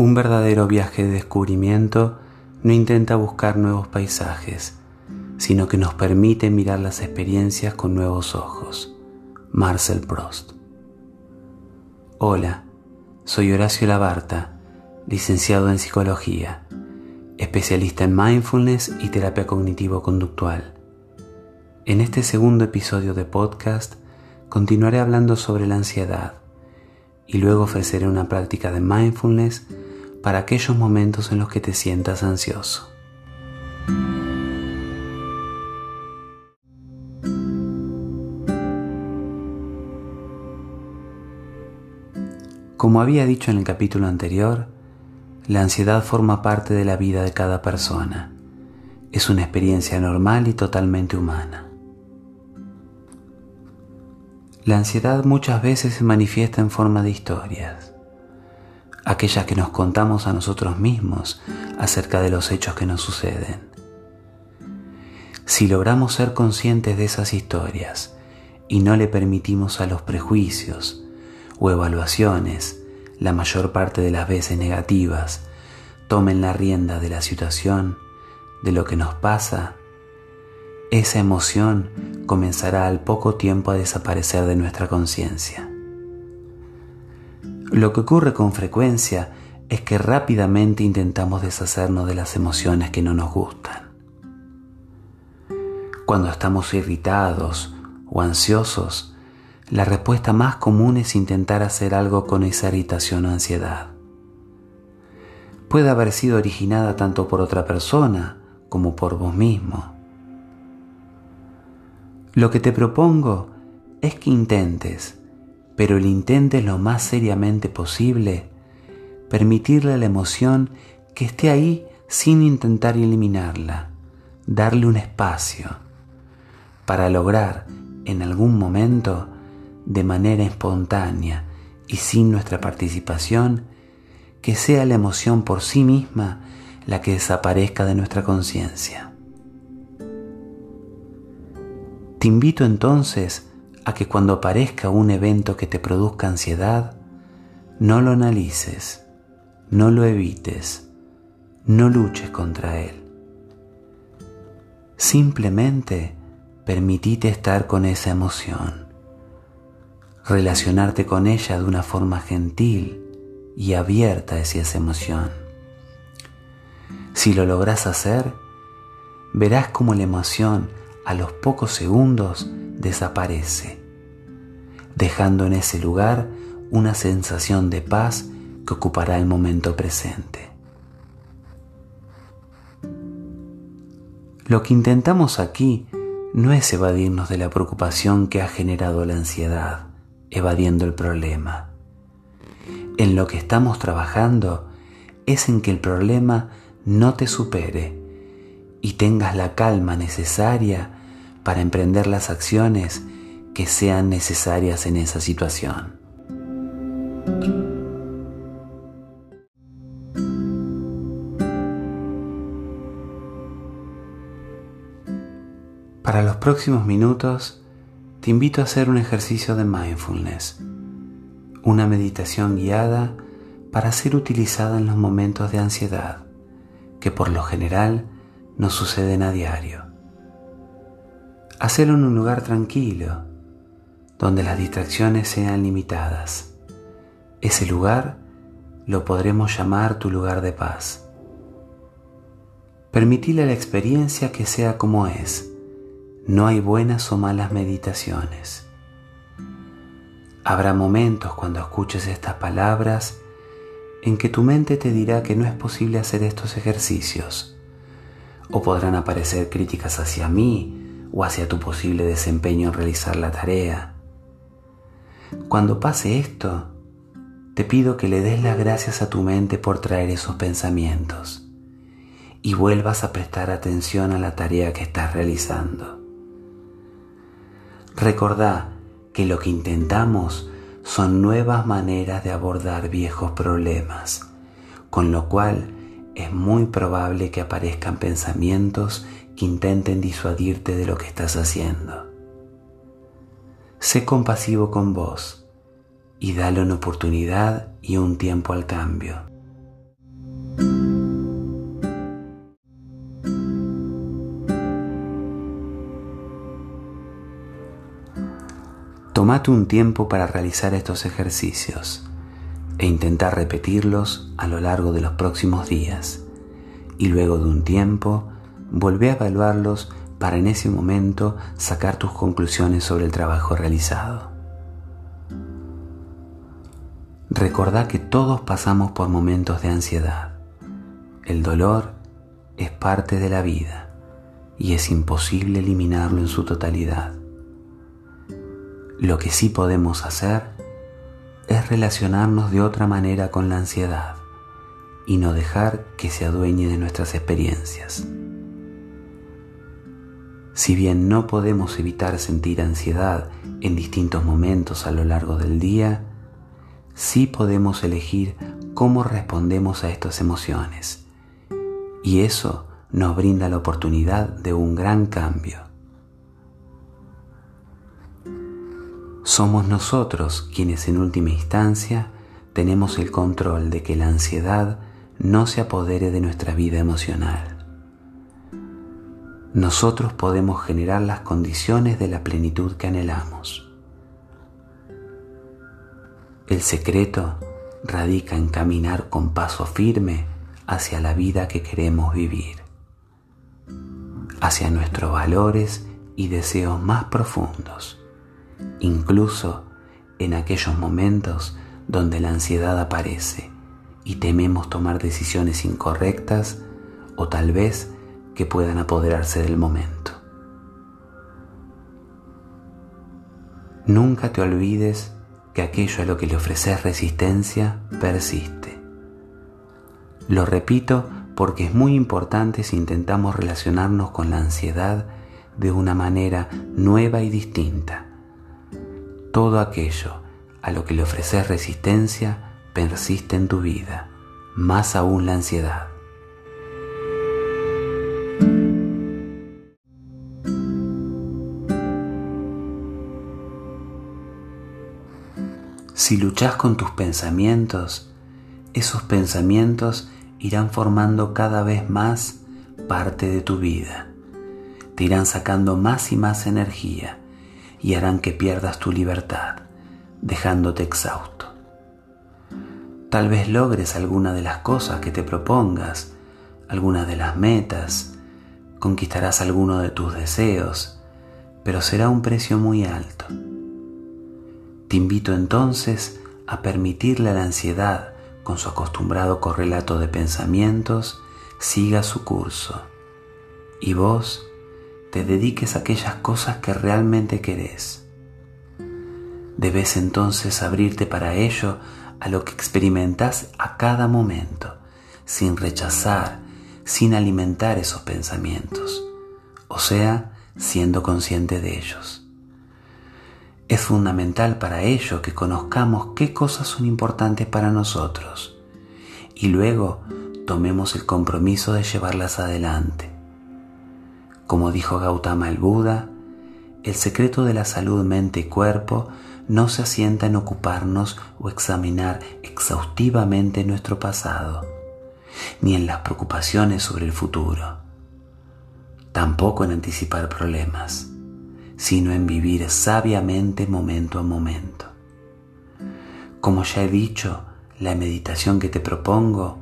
Un verdadero viaje de descubrimiento no intenta buscar nuevos paisajes, sino que nos permite mirar las experiencias con nuevos ojos. Marcel Prost. Hola, soy Horacio Labarta, licenciado en psicología, especialista en mindfulness y terapia cognitivo-conductual. En este segundo episodio de podcast continuaré hablando sobre la ansiedad y luego ofreceré una práctica de mindfulness para aquellos momentos en los que te sientas ansioso. Como había dicho en el capítulo anterior, la ansiedad forma parte de la vida de cada persona. Es una experiencia normal y totalmente humana. La ansiedad muchas veces se manifiesta en forma de historias, aquellas que nos contamos a nosotros mismos acerca de los hechos que nos suceden. Si logramos ser conscientes de esas historias y no le permitimos a los prejuicios, o evaluaciones, la mayor parte de las veces negativas, tomen la rienda de la situación, de lo que nos pasa, esa emoción comenzará al poco tiempo a desaparecer de nuestra conciencia. Lo que ocurre con frecuencia es que rápidamente intentamos deshacernos de las emociones que no nos gustan. Cuando estamos irritados o ansiosos, la respuesta más común es intentar hacer algo con esa irritación o ansiedad. Puede haber sido originada tanto por otra persona como por vos mismo. Lo que te propongo es que intentes, pero el intentes lo más seriamente posible, permitirle la emoción que esté ahí sin intentar eliminarla, darle un espacio, para lograr en algún momento de manera espontánea y sin nuestra participación, que sea la emoción por sí misma la que desaparezca de nuestra conciencia. Te invito entonces a que cuando aparezca un evento que te produzca ansiedad, no lo analices, no lo evites, no luches contra él. Simplemente permitite estar con esa emoción relacionarte con ella de una forma gentil y abierta hacia esa emoción. Si lo logras hacer, verás cómo la emoción a los pocos segundos desaparece, dejando en ese lugar una sensación de paz que ocupará el momento presente. Lo que intentamos aquí no es evadirnos de la preocupación que ha generado la ansiedad evadiendo el problema. En lo que estamos trabajando es en que el problema no te supere y tengas la calma necesaria para emprender las acciones que sean necesarias en esa situación. Para los próximos minutos te invito a hacer un ejercicio de mindfulness, una meditación guiada para ser utilizada en los momentos de ansiedad que por lo general nos suceden a diario. Hacerlo en un lugar tranquilo, donde las distracciones sean limitadas. Ese lugar lo podremos llamar tu lugar de paz. Permitile a la experiencia que sea como es no hay buenas o malas meditaciones. Habrá momentos cuando escuches estas palabras en que tu mente te dirá que no es posible hacer estos ejercicios, o podrán aparecer críticas hacia mí o hacia tu posible desempeño en realizar la tarea. Cuando pase esto, te pido que le des las gracias a tu mente por traer esos pensamientos y vuelvas a prestar atención a la tarea que estás realizando. Recordá que lo que intentamos son nuevas maneras de abordar viejos problemas, con lo cual es muy probable que aparezcan pensamientos intenten disuadirte de lo que estás haciendo. Sé compasivo con vos y dale una oportunidad y un tiempo al cambio. Tomate un tiempo para realizar estos ejercicios e intentar repetirlos a lo largo de los próximos días y luego de un tiempo volvé a evaluarlos para en ese momento sacar tus conclusiones sobre el trabajo realizado. Recordá que todos pasamos por momentos de ansiedad. El dolor es parte de la vida y es imposible eliminarlo en su totalidad. Lo que sí podemos hacer es relacionarnos de otra manera con la ansiedad y no dejar que se adueñe de nuestras experiencias. Si bien no podemos evitar sentir ansiedad en distintos momentos a lo largo del día, sí podemos elegir cómo respondemos a estas emociones. Y eso nos brinda la oportunidad de un gran cambio. Somos nosotros quienes en última instancia tenemos el control de que la ansiedad no se apodere de nuestra vida emocional. Nosotros podemos generar las condiciones de la plenitud que anhelamos. El secreto radica en caminar con paso firme hacia la vida que queremos vivir, hacia nuestros valores y deseos más profundos, incluso en aquellos momentos donde la ansiedad aparece y tememos tomar decisiones incorrectas o tal vez que puedan apoderarse del momento. Nunca te olvides que aquello a lo que le ofreces resistencia persiste. Lo repito porque es muy importante si intentamos relacionarnos con la ansiedad de una manera nueva y distinta. Todo aquello a lo que le ofreces resistencia persiste en tu vida, más aún la ansiedad. Si luchas con tus pensamientos, esos pensamientos irán formando cada vez más parte de tu vida. Te irán sacando más y más energía y harán que pierdas tu libertad, dejándote exhausto. Tal vez logres alguna de las cosas que te propongas, alguna de las metas, conquistarás alguno de tus deseos, pero será un precio muy alto. Te invito entonces a permitirle a la ansiedad, con su acostumbrado correlato de pensamientos, siga su curso y vos te dediques a aquellas cosas que realmente querés. Debes entonces abrirte para ello a lo que experimentas a cada momento, sin rechazar, sin alimentar esos pensamientos, o sea, siendo consciente de ellos. Es fundamental para ello que conozcamos qué cosas son importantes para nosotros y luego tomemos el compromiso de llevarlas adelante. Como dijo Gautama el Buda, el secreto de la salud mente y cuerpo no se asienta en ocuparnos o examinar exhaustivamente nuestro pasado, ni en las preocupaciones sobre el futuro, tampoco en anticipar problemas, sino en vivir sabiamente momento a momento. Como ya he dicho, la meditación que te propongo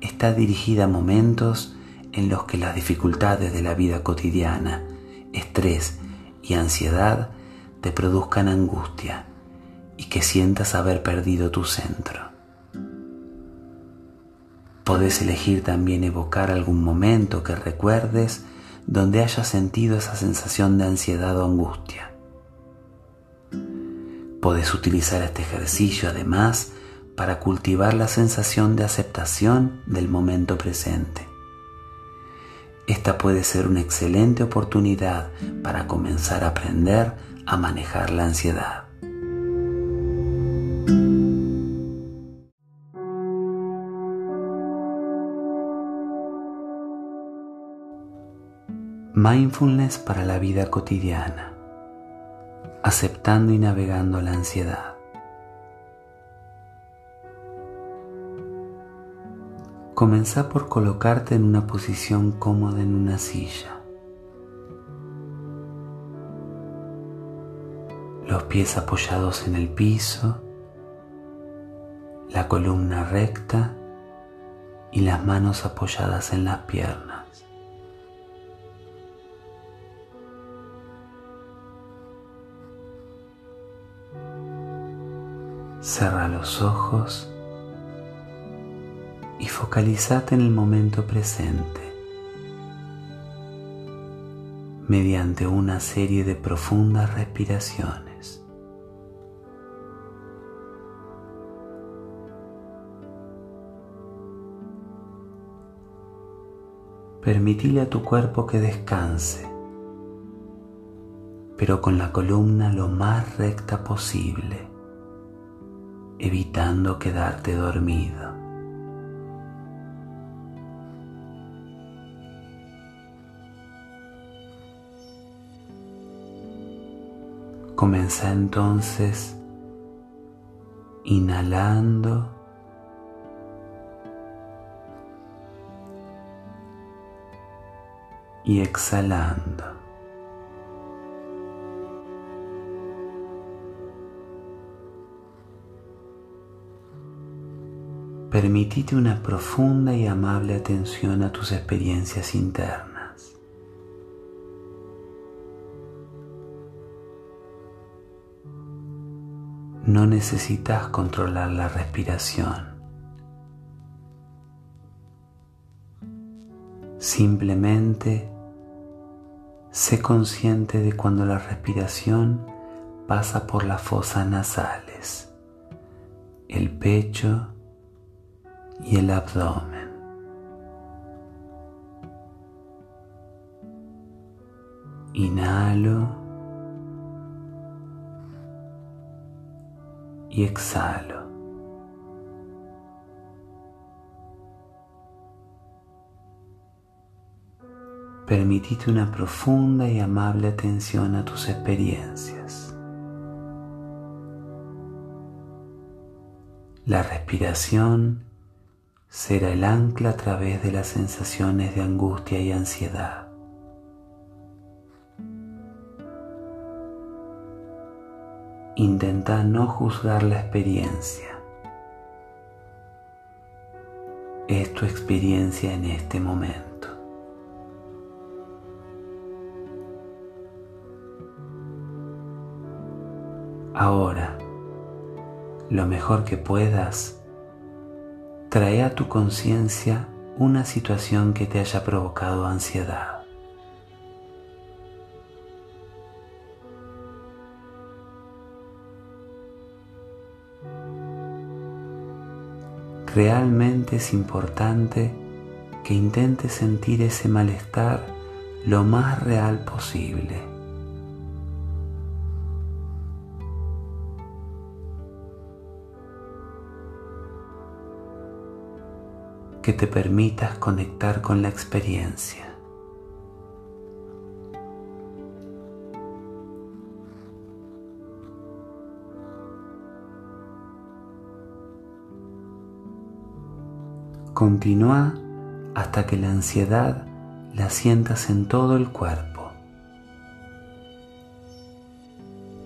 está dirigida a momentos en los que las dificultades de la vida cotidiana, estrés y ansiedad te produzcan angustia y que sientas haber perdido tu centro. Podés elegir también evocar algún momento que recuerdes donde hayas sentido esa sensación de ansiedad o angustia. Podés utilizar este ejercicio además para cultivar la sensación de aceptación del momento presente. Esta puede ser una excelente oportunidad para comenzar a aprender a manejar la ansiedad. Mindfulness para la vida cotidiana, aceptando y navegando la ansiedad. Comenzá por colocarte en una posición cómoda en una silla. los pies apoyados en el piso, la columna recta y las manos apoyadas en las piernas. Cerra los ojos y focalizate en el momento presente mediante una serie de profundas respiraciones. Permitile a tu cuerpo que descanse, pero con la columna lo más recta posible evitando quedarte dormido. Comienza entonces inhalando y exhalando. Permitite una profunda y amable atención a tus experiencias internas. No necesitas controlar la respiración. Simplemente sé consciente de cuando la respiración pasa por las fosas nasales, el pecho y el abdomen. Inhalo y exhalo. Permitite una profunda y amable atención a tus experiencias. La respiración será el ancla a través de las sensaciones de angustia y ansiedad. Intenta no juzgar la experiencia. Es tu experiencia en este momento. Ahora, lo mejor que puedas trae a tu conciencia una situación que te haya provocado ansiedad. Realmente es importante que intentes sentir ese malestar lo más real posible. Que te permitas conectar con la experiencia. Continúa hasta que la ansiedad la sientas en todo el cuerpo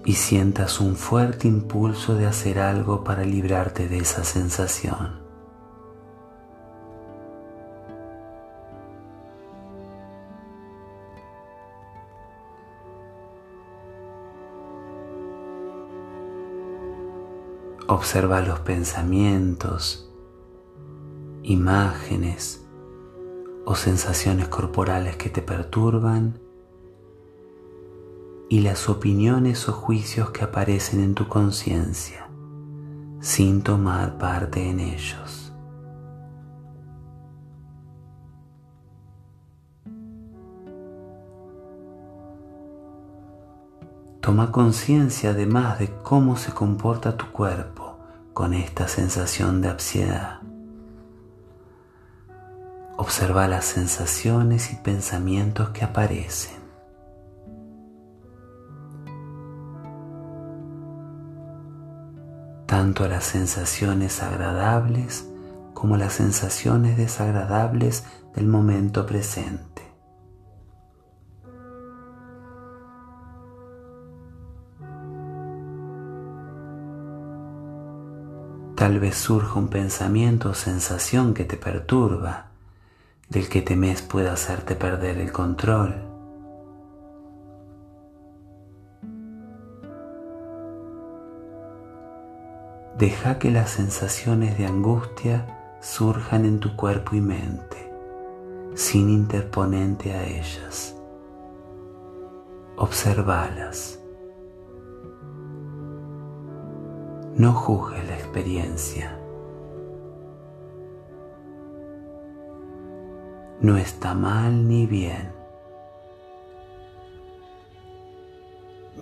y sientas un fuerte impulso de hacer algo para librarte de esa sensación. Observa los pensamientos, imágenes o sensaciones corporales que te perturban y las opiniones o juicios que aparecen en tu conciencia sin tomar parte en ellos. Toma conciencia además de cómo se comporta tu cuerpo con esta sensación de ansiedad. Observa las sensaciones y pensamientos que aparecen. Tanto las sensaciones agradables como las sensaciones desagradables del momento presente. Tal vez surja un pensamiento o sensación que te perturba, del que temes pueda hacerte perder el control. Deja que las sensaciones de angustia surjan en tu cuerpo y mente, sin interponente a ellas. Observalas. No juzgues la experiencia. No está mal ni bien.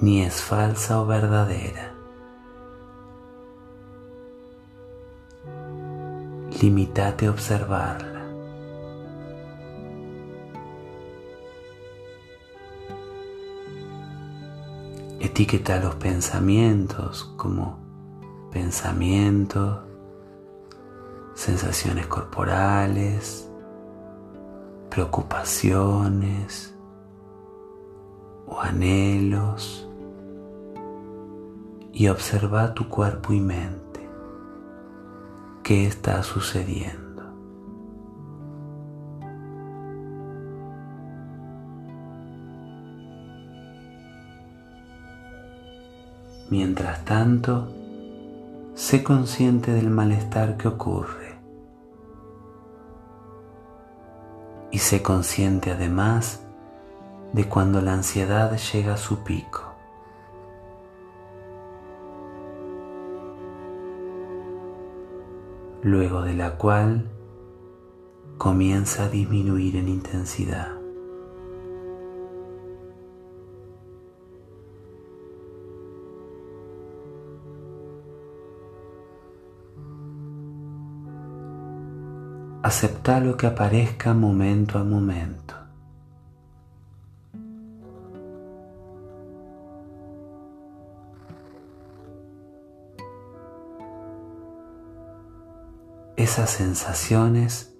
Ni es falsa o verdadera. Limítate a observarla. Etiqueta los pensamientos como pensamientos, sensaciones corporales, preocupaciones o anhelos y observa tu cuerpo y mente. ¿Qué está sucediendo? Mientras tanto, sé consciente del malestar que ocurre. Y sé consciente además de cuando la ansiedad llega a su pico. luego de la cual comienza a disminuir en intensidad. Acepta lo que aparezca momento a momento. Esas sensaciones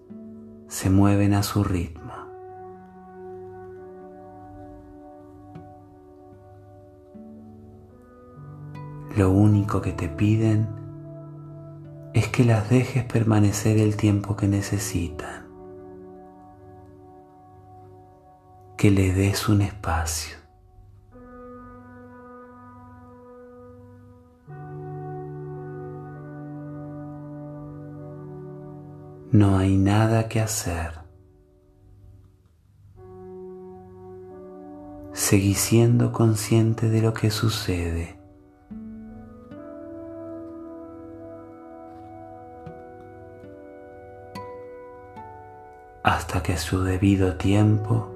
se mueven a su ritmo. Lo único que te piden es que las dejes permanecer el tiempo que necesitan, que le des un espacio. No hay nada que hacer. Seguí siendo consciente de lo que sucede. Hasta que su debido tiempo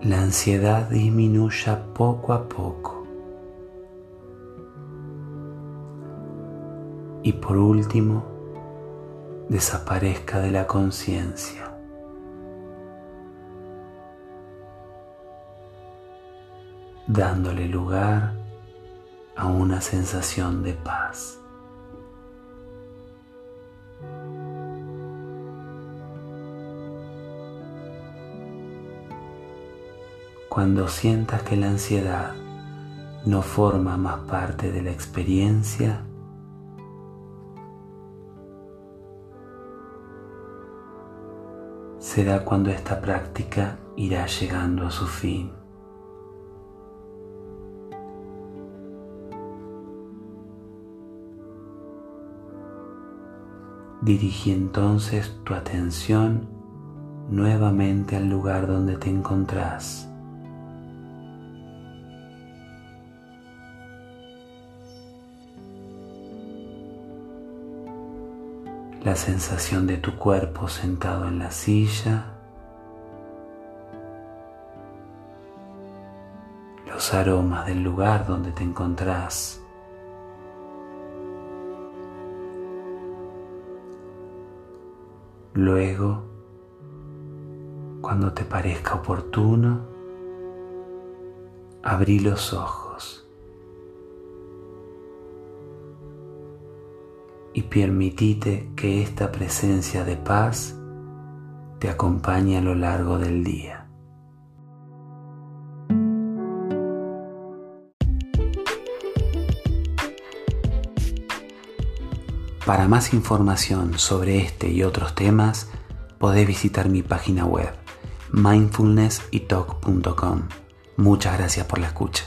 la ansiedad disminuya poco a poco. Y por último, desaparezca de la conciencia. dándole lugar a una sensación de paz. Cuando sientas que la ansiedad no forma más parte de la experiencia, será cuando esta práctica irá llegando a su fin. Dirige entonces tu atención nuevamente al lugar donde te encontrás. La sensación de tu cuerpo sentado en la silla, los aromas del lugar donde te encontrás. Luego, cuando te parezca oportuno, abrí los ojos. Y permitite que esta presencia de paz te acompañe a lo largo del día. Para más información sobre este y otros temas, podés visitar mi página web mindfulnessytalk.com. Muchas gracias por la escucha.